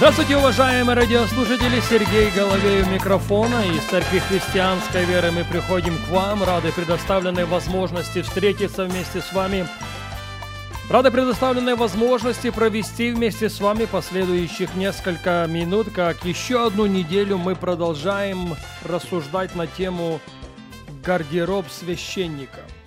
Здравствуйте, уважаемые радиослушатели! Сергей Головей у микрофона. Из Церкви Христианской Веры мы приходим к вам, рады предоставленной возможности встретиться вместе с вами. Рады предоставленной возможности провести вместе с вами последующих несколько минут, как еще одну неделю мы продолжаем рассуждать на тему гардероб священника –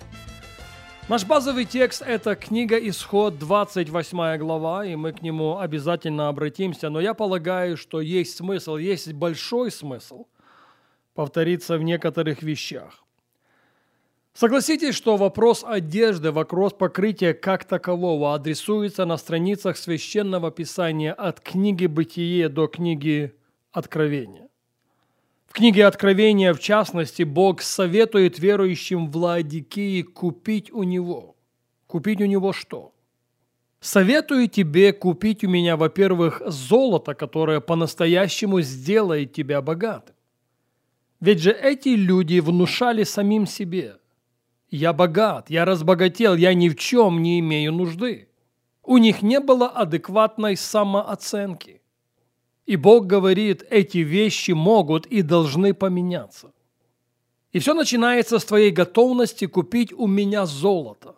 Наш базовый текст – это книга Исход, 28 глава, и мы к нему обязательно обратимся. Но я полагаю, что есть смысл, есть большой смысл повториться в некоторых вещах. Согласитесь, что вопрос одежды, вопрос покрытия как такового адресуется на страницах Священного Писания от книги Бытие до книги Откровения книге Откровения, в частности, Бог советует верующим в Ладикии купить у Него. Купить у Него что? Советую тебе купить у меня, во-первых, золото, которое по-настоящему сделает тебя богатым. Ведь же эти люди внушали самим себе. Я богат, я разбогател, я ни в чем не имею нужды. У них не было адекватной самооценки. И Бог говорит, эти вещи могут и должны поменяться. И все начинается с твоей готовности купить у меня золото.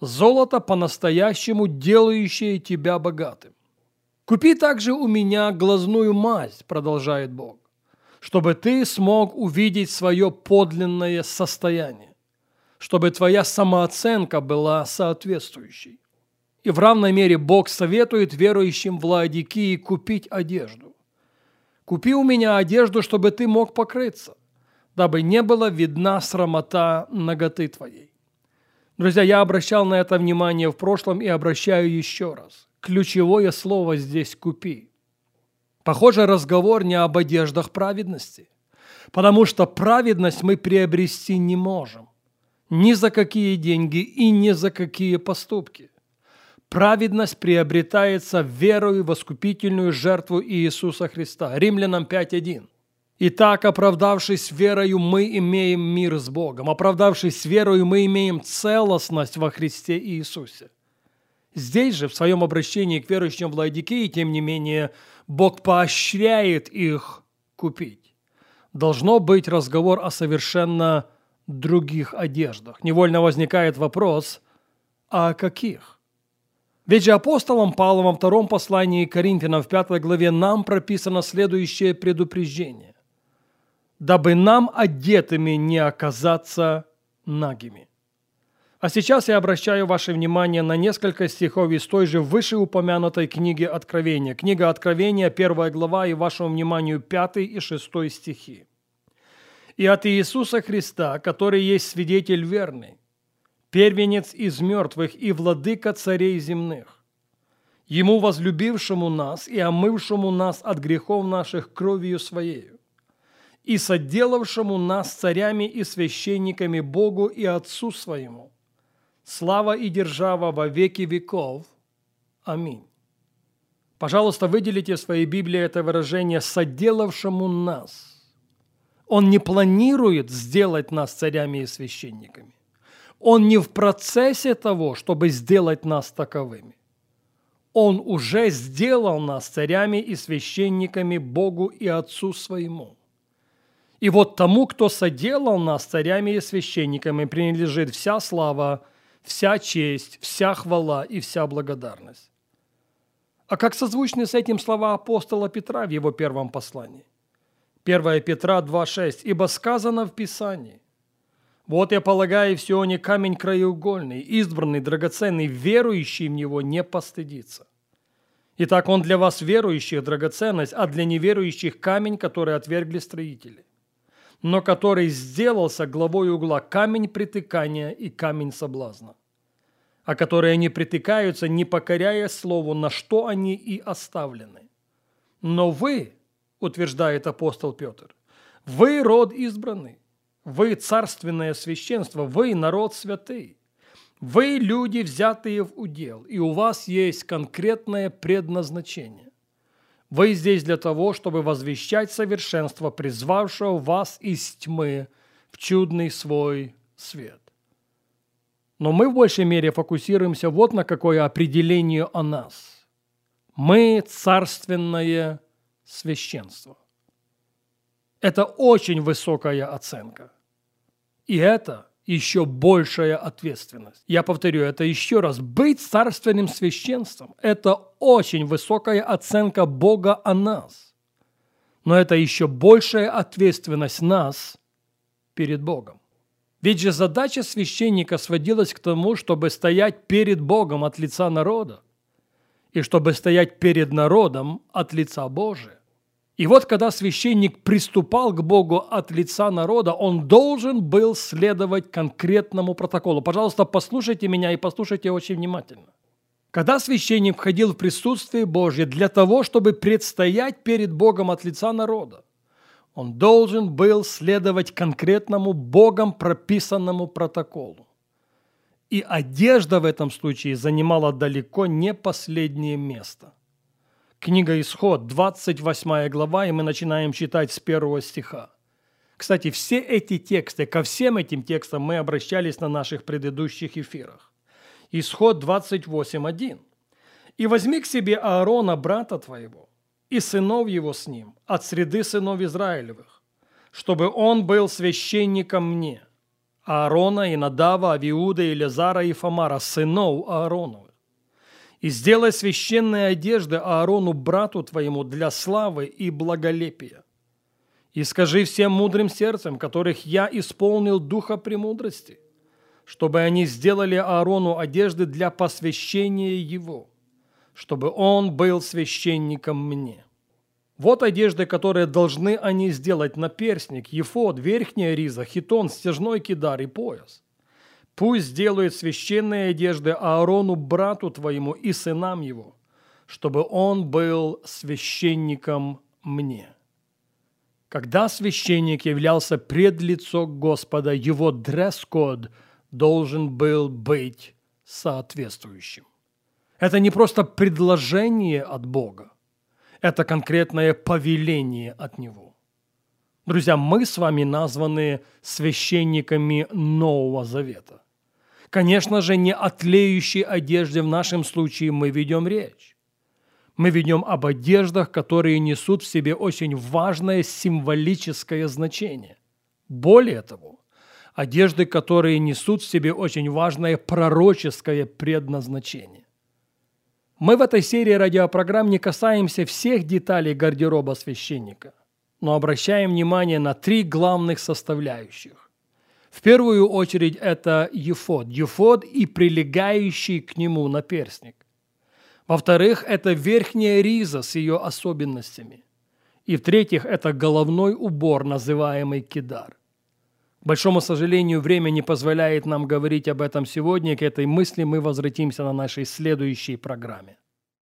Золото по-настоящему делающее тебя богатым. Купи также у меня глазную мазь, продолжает Бог, чтобы ты смог увидеть свое подлинное состояние, чтобы твоя самооценка была соответствующей. И в равной мере Бог советует верующим в Лаодикии купить одежду. Купи у меня одежду, чтобы ты мог покрыться, дабы не была видна срамота ноготы твоей. Друзья, я обращал на это внимание в прошлом и обращаю еще раз. Ключевое слово здесь «купи». Похоже, разговор не об одеждах праведности, потому что праведность мы приобрести не можем ни за какие деньги и ни за какие поступки – Праведность приобретается верою в искупительную жертву Иисуса Христа. Римлянам 5.1. Итак, оправдавшись верою, мы имеем мир с Богом. Оправдавшись верою, мы имеем целостность во Христе Иисусе. Здесь же, в своем обращении к верующим в Лаодикии, тем не менее, Бог поощряет их купить. Должно быть разговор о совершенно других одеждах. Невольно возникает вопрос, а о каких? Ведь же апостолом Павлом во втором послании Коринфянам в пятой главе нам прописано следующее предупреждение. «Дабы нам одетыми не оказаться нагими». А сейчас я обращаю ваше внимание на несколько стихов из той же вышеупомянутой книги Откровения. Книга Откровения, первая глава, и вашему вниманию пятый и шестой стихи. «И от Иисуса Христа, который есть свидетель верный, первенец из мертвых и владыка царей земных. Ему возлюбившему нас и омывшему нас от грехов наших кровью Своею, и соделавшему нас царями и священниками Богу и Отцу Своему, слава и держава во веки веков. Аминь. Пожалуйста, выделите в своей Библии это выражение «соделавшему нас». Он не планирует сделать нас царями и священниками. Он не в процессе того, чтобы сделать нас таковыми. Он уже сделал нас царями и священниками Богу и Отцу своему. И вот тому, кто соделал нас царями и священниками, принадлежит вся слава, вся честь, вся хвала и вся благодарность. А как созвучны с этим слова апостола Петра в его первом послании? 1 Петра 2,6. «Ибо сказано в Писании, вот я полагаю в Сионе камень краеугольный, избранный, драгоценный, верующий в него не постыдится. Итак, он для вас верующих драгоценность, а для неверующих камень, который отвергли строители, но который сделался главой угла камень притыкания и камень соблазна, а которые не притыкаются, не покоряя слову, на что они и оставлены. Но вы, утверждает апостол Петр, вы род избранный, Вы царственное священство, вы народ святый. Вы люди, взятые в удел, и у вас есть конкретное предназначение. Вы здесь для того, чтобы возвещать совершенство, призвавшего вас из тьмы в чудный свой свет. Но мы в большей мере фокусируемся вот на какое определение о нас. Мы царственное священство. Это очень высокая оценка. И это еще большая ответственность. Я повторю это еще раз. Быть царственным священством – это очень высокая оценка Бога о нас. Но это еще большая ответственность нас перед Богом. Ведь же задача священника сводилась к тому, чтобы стоять перед Богом от лица народа и чтобы стоять перед народом от лица Божия. И вот когда священник приступал к Богу от лица народа, он должен был следовать конкретному протоколу. Пожалуйста, послушайте меня и послушайте очень внимательно. Когда священник входил в присутствие Божье для того, чтобы предстоять перед Богом от лица народа, он должен был следовать конкретному Богом прописанному протоколу. И одежда в этом случае занимала далеко не последнее место. Книга Исход, 28 глава, и мы начинаем читать с первого стиха. Кстати, все эти тексты, ко всем этим текстам мы обращались на наших предыдущих эфирах. Исход 28.1. «И возьми к себе Аарона, брата твоего, и сынов его с ним, от среды сынов Израилевых, чтобы он был священником мне, Аарона и Надава, Авиуда, Илязара и Фомара, сынов Аароновых и сделай священные одежды Аарону, брату твоему, для славы и благолепия. И скажи всем мудрым сердцем, которых я исполнил духа премудрости, чтобы они сделали Аарону одежды для посвящения его, чтобы он был священником мне. Вот одежды, которые должны они сделать на перстник, ефод, верхняя риза, хитон, стяжной кидар и пояс – Пусть сделают священные одежды Аарону, брату твоему и сынам его, чтобы он был священником мне. Когда священник являлся пред лицо Господа, его дресс-код должен был быть соответствующим. Это не просто предложение от Бога, это конкретное повеление от Него. Друзья, мы с вами названы священниками Нового Завета. Конечно же, не о тлеющей одежде в нашем случае мы ведем речь. Мы ведем об одеждах, которые несут в себе очень важное символическое значение. Более того, одежды, которые несут в себе очень важное пророческое предназначение. Мы в этой серии радиопрограмм не касаемся всех деталей гардероба священника, но обращаем внимание на три главных составляющих в первую очередь это ефод, ефод и прилегающий к нему наперстник. Во-вторых, это верхняя риза с ее особенностями. И в-третьих, это головной убор, называемый кидар. К большому сожалению, время не позволяет нам говорить об этом сегодня. К этой мысли мы возвратимся на нашей следующей программе.